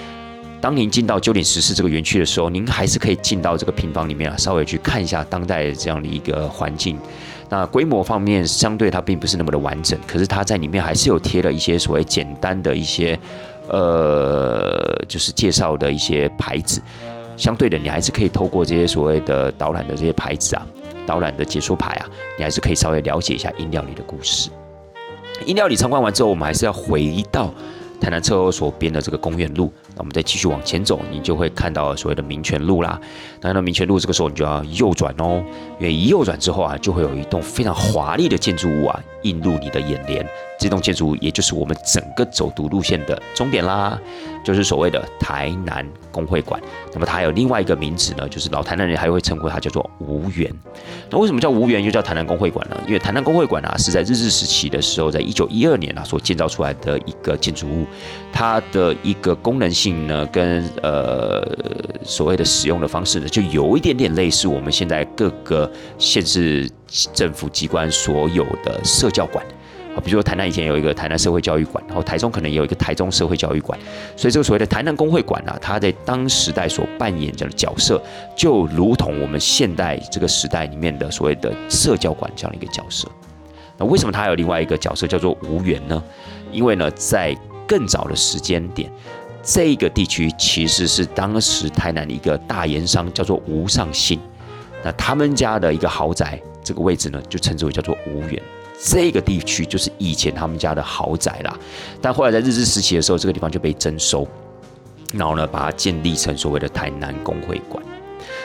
当您进到九点十四这个园区的时候，您还是可以进到这个平房里面啊，稍微去看一下当代这样的一个环境。那规模方面，相对它并不是那么的完整，可是它在里面还是有贴了一些所谓简单的一些，呃，就是介绍的一些牌子。相对的，你还是可以透过这些所谓的导览的这些牌子啊。导览的解说牌啊，你还是可以稍微了解一下音料里的故事。音料里参观完之后，我们还是要回到台南车后所边的这个公园路。那我们再继续往前走，你就会看到所谓的民权路啦。那到民权路这个时候，你就要右转哦，因为一右转之后啊，就会有一栋非常华丽的建筑物啊映入你的眼帘。这栋建筑物也就是我们整个走读路线的终点啦，就是所谓的台南工会馆。那么它还有另外一个名字呢，就是老台南人还会称呼它叫做无缘。那为什么叫无缘又叫台南工会馆呢？因为台南工会馆啊是在日治时期的时候，在一九一二年啊所建造出来的一个建筑物，它的一个功能性呢跟呃所谓的使用的方式呢，就有一点点类似我们现在各个县市政府机关所有的社教馆。比如说台南以前有一个台南社会教育馆，然后台中可能也有一个台中社会教育馆，所以这个所谓的台南工会馆啊，它在当时代所扮演的角色，就如同我们现代这个时代里面的所谓的社教馆这样的一个角色。那为什么它有另外一个角色叫做无缘呢？因为呢，在更早的时间点，这个地区其实是当时台南的一个大盐商叫做吴尚信，那他们家的一个豪宅，这个位置呢就称之为叫做无缘。这个地区就是以前他们家的豪宅啦，但后来在日治时期的时候，这个地方就被征收，然后呢，把它建立成所谓的台南工会馆。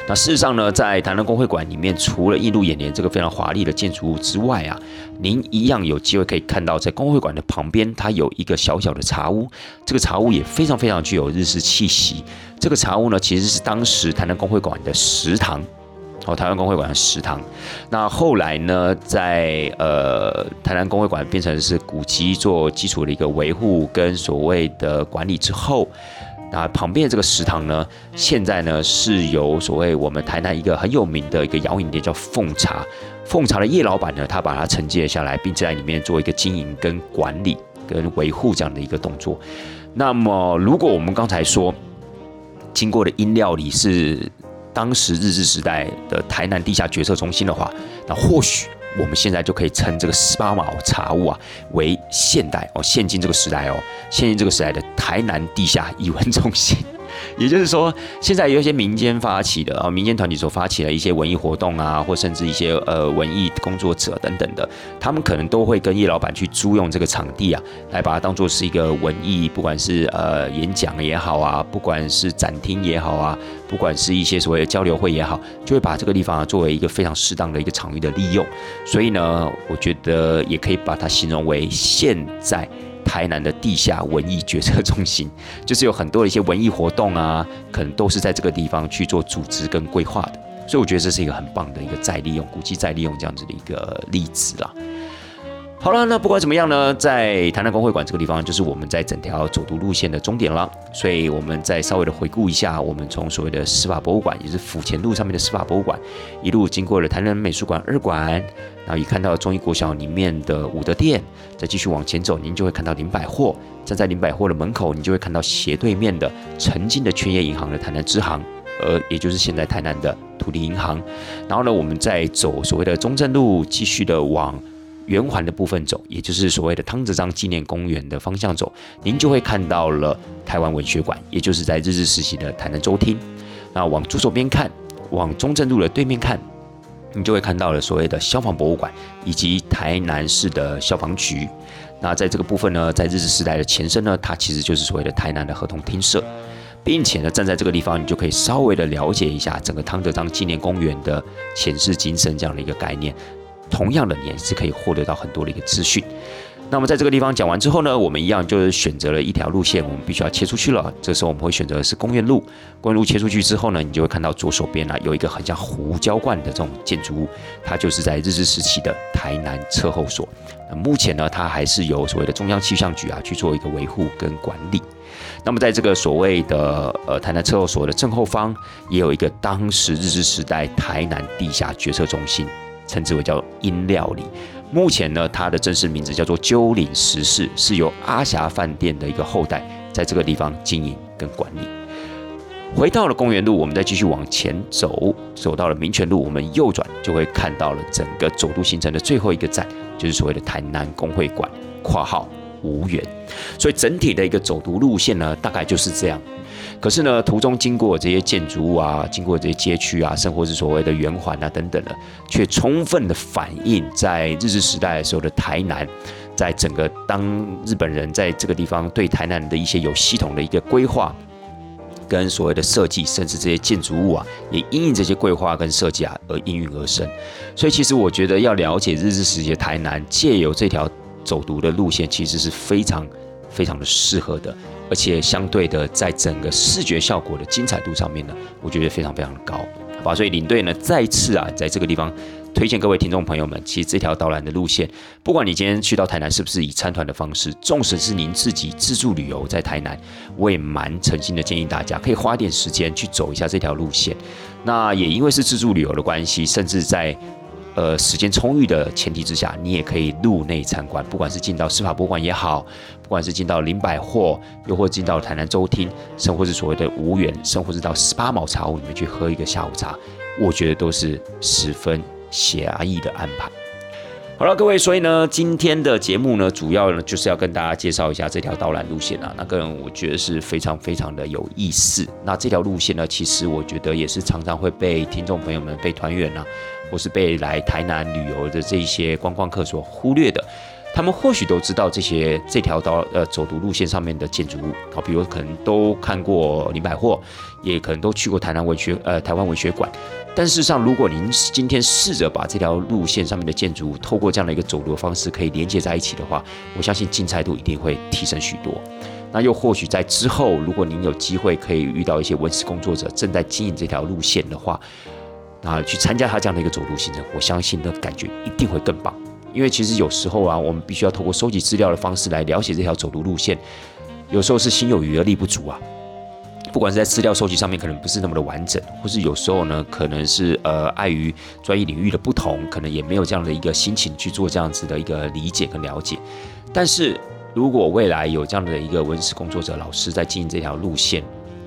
那事实上呢，在台南工会馆里面，除了映入眼帘这个非常华丽的建筑物之外啊，您一样有机会可以看到，在工会馆的旁边，它有一个小小的茶屋，这个茶屋也非常非常具有日式气息。这个茶屋呢，其实是当时台南工会馆的食堂。哦，台湾工会馆的食堂，那后来呢，在呃台南工会馆变成是古迹做基础的一个维护跟所谓的管理之后，那旁边这个食堂呢，现在呢是由所谓我们台南一个很有名的一个摇饮店叫凤茶，凤茶的叶老板呢，他把它承接下来，并且在里面做一个经营跟管理跟维护这样的一个动作。那么，如果我们刚才说经过的音料理是当时日治时代的台南地下决策中心的话，那或许我们现在就可以称这个十八毛茶屋啊为现代哦，现今这个时代哦，现今这个时代的台南地下艺文中心。也就是说，现在有一些民间发起的啊，民间团体所发起的一些文艺活动啊，或甚至一些呃文艺工作者等等的，他们可能都会跟叶老板去租用这个场地啊，来把它当做是一个文艺，不管是呃演讲也好啊，不管是展厅也好啊，不管是一些所谓的交流会也好，就会把这个地方啊作为一个非常适当的一个场域的利用。所以呢，我觉得也可以把它形容为现在。台南的地下文艺决策中心，[laughs] 就是有很多的一些文艺活动啊，可能都是在这个地方去做组织跟规划的，所以我觉得这是一个很棒的一个再利用、古迹再利用这样子的一个例子啦。好了，那不管怎么样呢，在台南公会馆这个地方，就是我们在整条走读路线的终点了。所以，我们再稍微的回顾一下，我们从所谓的司法博物馆，也是府前路上面的司法博物馆，一路经过了台南美术馆二馆，然后一看到中医国小里面的武德殿，再继续往前走，您就会看到林百货。站在林百货的门口，你就会看到斜对面的曾经的圈业银行的台南支行，呃，也就是现在台南的土地银行。然后呢，我们再走所谓的中正路，继续的往。圆环的部分走，也就是所谓的汤泽章纪念公园的方向走，您就会看到了台湾文学馆，也就是在日治时期的台南州厅。那往左手边看，往中正路的对面看，你就会看到了所谓的消防博物馆以及台南市的消防局。那在这个部分呢，在日治时代的前身呢，它其实就是所谓的台南的合同厅舍，并且呢，站在这个地方，你就可以稍微的了解一下整个汤德章纪念公园的前世今生这样的一个概念。同样的，你也是可以获得到很多的一个资讯。那么在这个地方讲完之后呢，我们一样就是选择了一条路线，我们必须要切出去了。这时候我们会选择的是公园路。公园路切出去之后呢，你就会看到左手边啊有一个很像胡椒罐的这种建筑物，它就是在日治时期的台南测候所。那目前呢，它还是由所谓的中央气象局啊去做一个维护跟管理。那么在这个所谓的呃台南测候所的正后方，也有一个当时日治时代台南地下决策中心。称之为叫音料理，目前呢，它的正式名字叫做鸠岭食事，是由阿霞饭店的一个后代在这个地方经营跟管理。回到了公园路，我们再继续往前走，走到了民权路，我们右转就会看到了整个走路行程的最后一个站，就是所谓的台南工会馆（括号无缘）。所以整体的一个走读路线呢，大概就是这样。可是呢，途中经过这些建筑物啊，经过这些街区啊，甚或是所谓的圆环啊等等的，却充分的反映在日治时代的时候的台南，在整个当日本人在这个地方对台南的一些有系统的一个规划，跟所谓的设计，甚至这些建筑物啊，也因应这些规划跟设计啊而应运而生。所以其实我觉得要了解日治时期的台南，借由这条走读的路线，其实是非常非常的适合的。而且相对的，在整个视觉效果的精彩度上面呢，我觉得非常非常的高，好吧？所以领队呢，再次啊，在这个地方推荐各位听众朋友们，其实这条导览的路线，不管你今天去到台南是不是以参团的方式，纵使是您自己自助旅游在台南，我也蛮诚心的建议大家可以花点时间去走一下这条路线。那也因为是自助旅游的关系，甚至在呃，时间充裕的前提之下，你也可以入内参观，不管是进到司法博物馆也好，不管是进到林百货，又或进到台南周厅，甚或是所谓的无缘，甚或是到十八毛茶屋里面去喝一个下午茶，我觉得都是十分狭义的安排。好了，各位，所以呢，今天的节目呢，主要呢就是要跟大家介绍一下这条导览路线啊，那个人我觉得是非常非常的有意思。那这条路线呢，其实我觉得也是常常会被听众朋友们、被团员啊。或是被来台南旅游的这些观光客所忽略的，他们或许都知道这些这条道呃走读路线上面的建筑物，好，比如可能都看过林百货，也可能都去过台南文学呃台湾文学馆。但事实上，如果您今天试着把这条路线上面的建筑物透过这样的一个走读的方式可以连接在一起的话，我相信精彩度一定会提升许多。那又或许在之后，如果您有机会可以遇到一些文史工作者正在经营这条路线的话，啊，去参加他这样的一个走路行程，我相信的感觉一定会更棒。因为其实有时候啊，我们必须要透过收集资料的方式来了解这条走路路线，有时候是心有余而力不足啊。不管是在资料收集上面可能不是那么的完整，或是有时候呢，可能是呃碍于专业领域的不同，可能也没有这样的一个心情去做这样子的一个理解跟了解。但是如果未来有这样的一个文史工作者老师在经营这条路线，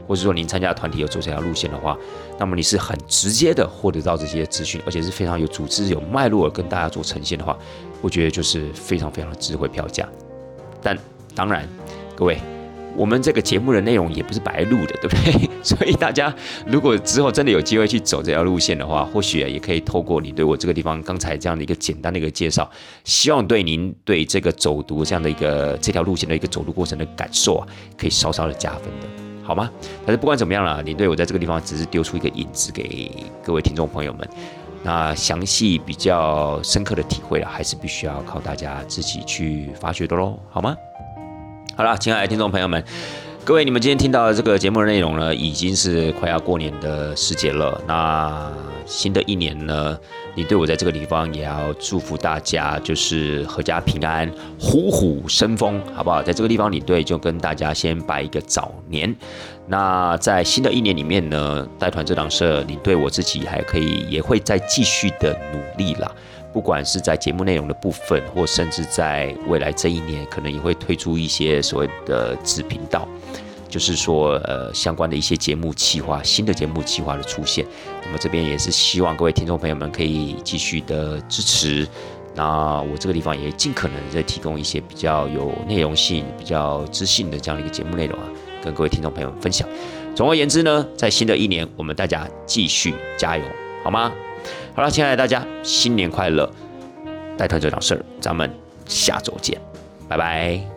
或者说您参加团体有走这条路线的话，那么你是很直接的获得到这些资讯，而且是非常有组织、有脉络的跟大家做呈现的话，我觉得就是非常非常的值回票价。但当然，各位。我们这个节目的内容也不是白录的，对不对？[laughs] 所以大家如果之后真的有机会去走这条路线的话，或许也可以透过你对我这个地方刚才这样的一个简单的一个介绍，希望对您对这个走读这样的一个这条路线的一个走路过程的感受啊，可以稍稍的加分的，好吗？但是不管怎么样了，您对我在这个地方只是丢出一个引子给各位听众朋友们，那详细比较深刻的体会了，还是必须要靠大家自己去发掘的喽，好吗？好了，亲爱的听众朋友们，各位，你们今天听到的这个节目的内容呢，已经是快要过年的时节了。那新的一年呢，你对我在这个地方也要祝福大家，就是阖家平安，虎虎生风，好不好？在这个地方，你对就跟大家先拜一个早年。那在新的一年里面呢，带团这档社，你对我自己还可以，也会再继续的努力啦。不管是在节目内容的部分，或甚至在未来这一年，可能也会推出一些所谓的子频道，就是说，呃，相关的一些节目企划，新的节目企划的出现。那么这边也是希望各位听众朋友们可以继续的支持。那我这个地方也尽可能在提供一些比较有内容性、比较知性的这样的一个节目内容啊，跟各位听众朋友们分享。总而言之呢，在新的一年，我们大家继续加油，好吗？好了，亲爱的大家，新年快乐！带团这档事儿，咱们下周见，拜拜。